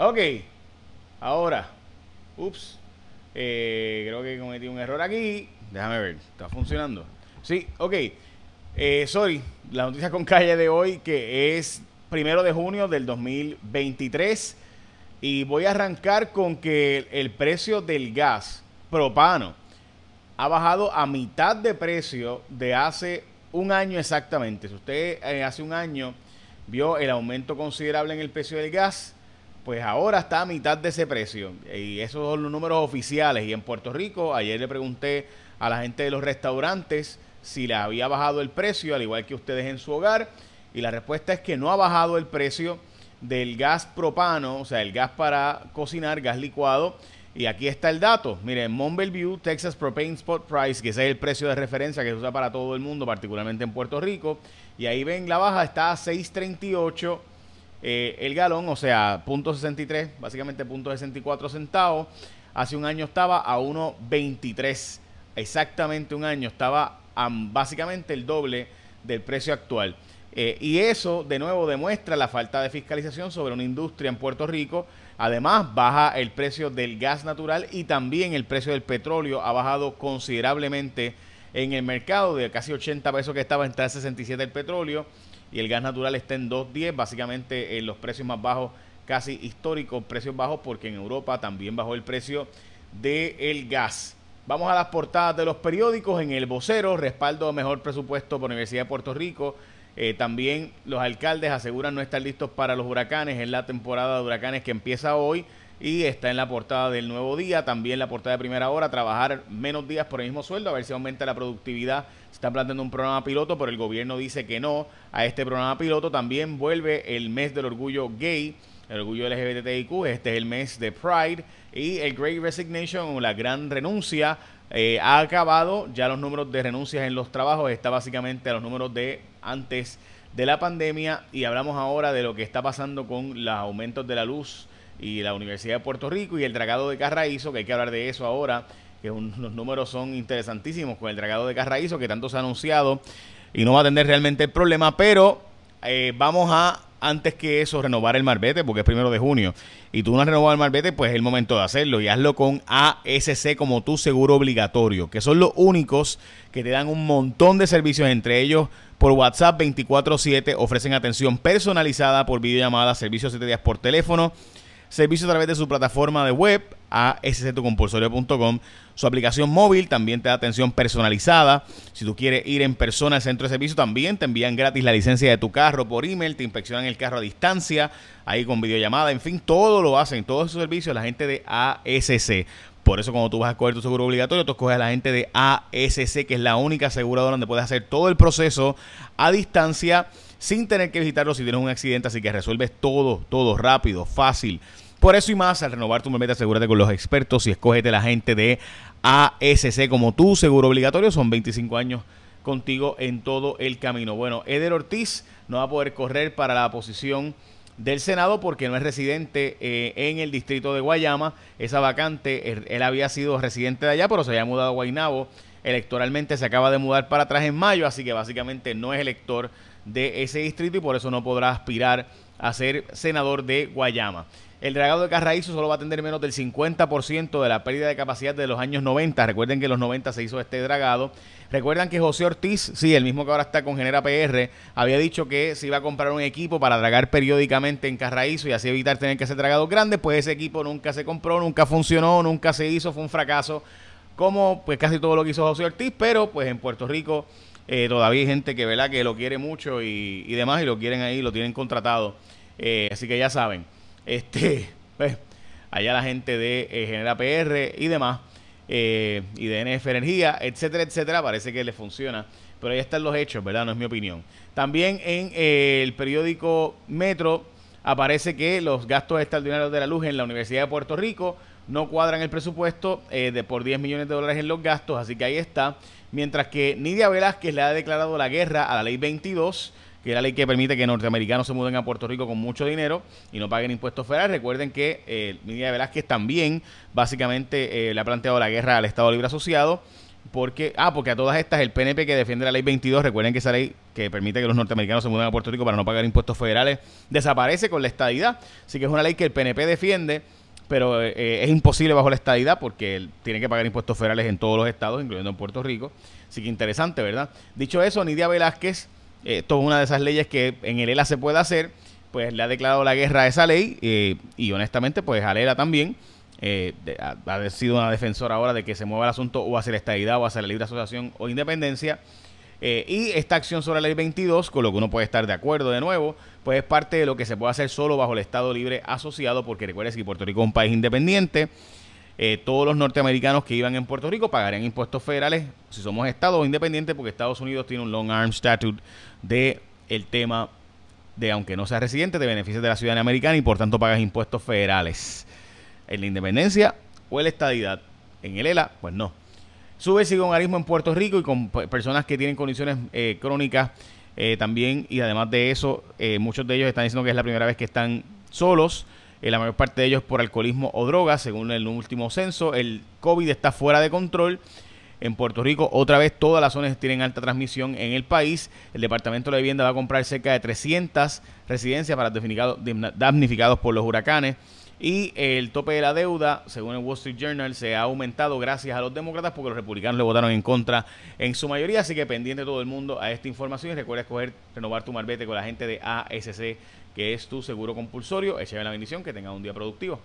Ok, ahora, ups, eh, creo que cometí un error aquí. Déjame ver, ¿está funcionando? Sí, ok. Eh, sorry, la noticia con calle de hoy que es primero de junio del 2023 y voy a arrancar con que el precio del gas propano ha bajado a mitad de precio de hace un año exactamente. Si usted eh, hace un año vio el aumento considerable en el precio del gas, pues ahora está a mitad de ese precio. Y esos son los números oficiales. Y en Puerto Rico, ayer le pregunté a la gente de los restaurantes si le había bajado el precio, al igual que ustedes en su hogar. Y la respuesta es que no ha bajado el precio del gas propano, o sea, el gas para cocinar, gas licuado. Y aquí está el dato. Miren, Mont View, Texas Propane Spot Price, que ese es el precio de referencia que se usa para todo el mundo, particularmente en Puerto Rico. Y ahí ven, la baja está a 6.38 eh, el galón, o sea, .63, básicamente .64 centavos. Hace un año estaba a 1.23, exactamente un año, estaba a básicamente el doble del precio actual. Eh, y eso, de nuevo, demuestra la falta de fiscalización sobre una industria en Puerto Rico. Además, baja el precio del gas natural y también el precio del petróleo ha bajado considerablemente en el mercado de casi 80 pesos que estaba en 3.67 el petróleo y el gas natural está en 2.10, básicamente en los precios más bajos, casi históricos, precios bajos porque en Europa también bajó el precio del gas. Vamos a las portadas de los periódicos. En el vocero, respaldo mejor presupuesto por Universidad de Puerto Rico. Eh, también los alcaldes aseguran no estar listos para los huracanes en la temporada de huracanes que empieza hoy y está en la portada del nuevo día, también la portada de primera hora, trabajar menos días por el mismo sueldo, a ver si aumenta la productividad. Se está planteando un programa piloto, pero el gobierno dice que no a este programa piloto. También vuelve el mes del orgullo gay, el orgullo LGBTIQ, este es el mes de Pride y el Great Resignation, la gran renuncia, eh, ha acabado. Ya los números de renuncias en los trabajos está básicamente a los números de antes de la pandemia y hablamos ahora de lo que está pasando con los aumentos de la luz y la Universidad de Puerto Rico y el dragado de Carraízo, que hay que hablar de eso ahora, que los números son interesantísimos con el dragado de Carraízo, que tanto se ha anunciado y no va a tener realmente el problema, pero eh, vamos a, antes que eso, renovar el marbete, porque es primero de junio, y tú no has renovado el marbete, pues es el momento de hacerlo, y hazlo con ASC como tu seguro obligatorio, que son los únicos que te dan un montón de servicios, entre ellos por WhatsApp 24/7, ofrecen atención personalizada por videollamada, servicios 7 días por teléfono, servicio a través de su plataforma de web a. Su aplicación móvil también te da atención personalizada. Si tú quieres ir en persona al centro de servicio, también te envían gratis la licencia de tu carro por email, te inspeccionan el carro a distancia, ahí con videollamada, en fin, todo lo hacen, todos esos servicios la gente de ASC. Por eso cuando tú vas a coger tu seguro obligatorio, tú escoges a la gente de ASC, que es la única aseguradora donde puedes hacer todo el proceso a distancia sin tener que visitarlo si tienes un accidente, así que resuelves todo, todo rápido, fácil. Por eso y más, al renovar tu meta, asegúrate con los expertos y escógete la gente de ASC como tu seguro obligatorio. Son 25 años contigo en todo el camino. Bueno, Eder Ortiz no va a poder correr para la posición del Senado porque no es residente eh, en el distrito de Guayama. Esa vacante, él, él, había sido residente de allá, pero se había mudado a Guaynabo. Electoralmente se acaba de mudar para atrás en mayo, así que básicamente no es elector de ese distrito y por eso no podrá aspirar a ser senador de Guayama. El dragado de Carraízo solo va a tener menos del 50% de la pérdida de capacidad de los años 90. Recuerden que en los 90 se hizo este dragado. Recuerdan que José Ortiz, sí, el mismo que ahora está con Genera PR, había dicho que se iba a comprar un equipo para dragar periódicamente en Carraízo y así evitar tener que hacer dragados grandes. Pues ese equipo nunca se compró, nunca funcionó, nunca se hizo, fue un fracaso. Como pues casi todo lo que hizo José Ortiz, pero pues en Puerto Rico eh, todavía hay gente que, ¿verdad? que lo quiere mucho y, demás y lo quieren ahí, lo tienen contratado. Eh, así que ya saben, este, pues, allá la gente de eh, Genera y demás, y de NF Energía, etcétera, etcétera, parece que le funciona. Pero ahí están los hechos, ¿verdad? No es mi opinión. También en el periódico Metro aparece que los gastos extraordinarios de la luz en la Universidad de Puerto Rico no cuadran el presupuesto de por 10 millones de dólares en los gastos, así que ahí está mientras que Nidia Velázquez le ha declarado la guerra a la ley 22, que es la ley que permite que norteamericanos se muden a Puerto Rico con mucho dinero y no paguen impuestos federales. Recuerden que eh, Nidia Velázquez también básicamente eh, le ha planteado la guerra al Estado Libre Asociado. Porque, ah, porque a todas estas el PNP que defiende la ley 22, recuerden que esa ley que permite que los norteamericanos se muden a Puerto Rico para no pagar impuestos federales, desaparece con la estadidad. Así que es una ley que el PNP defiende, pero eh, es imposible bajo la estadidad porque tiene que pagar impuestos federales en todos los estados, incluyendo en Puerto Rico. Así que interesante, ¿verdad? Dicho eso, Nidia Velázquez, eh, esto es una de esas leyes que en el ELA se puede hacer, pues le ha declarado la guerra a esa ley eh, y honestamente, pues a ELA también eh, ha, sido una defensora ahora de que se mueva el asunto o hacia la estadidad o hacia la libre asociación o independencia. Eh, y esta acción sobre la ley 22, con lo que uno puede estar de acuerdo de nuevo, pues es parte de lo que se puede hacer solo bajo el Estado Libre Asociado, porque recuerden que Puerto Rico es un país independiente. Eh, todos los norteamericanos que iban en Puerto Rico pagarían impuestos federales si somos Estados independientes, porque Estados Unidos tiene un long arm statute de el tema de, aunque no seas residente, te beneficias de la ciudadanía americana y por tanto pagas impuestos federales en la independencia o en la estadidad. En el ELA, pues no. Sube el sigonarismo en Puerto Rico y con personas que tienen condiciones eh, crónicas eh, también. Y además de eso, eh, muchos de ellos están diciendo que es la primera vez que están solos. la mayor parte de ellos por alcoholismo o drogas, según el último censo. El COVID está fuera de control. En Puerto Rico, otra vez, todas las zonas tienen alta transmisión en el país. El Departamento de la Vivienda va a comprar cerca de 300 residencias para damnificados por los huracanes. Y el tope de la deuda, según el Wall Street Journal, se ha aumentado gracias a los demócratas porque los republicanos le votaron en contra en su mayoría. Así que pendiente todo el mundo a esta información y recuerda escoger renovar tu marbete con la gente de ASC, que es tu seguro compulsorio. Echa la bendición, que tenga un día productivo.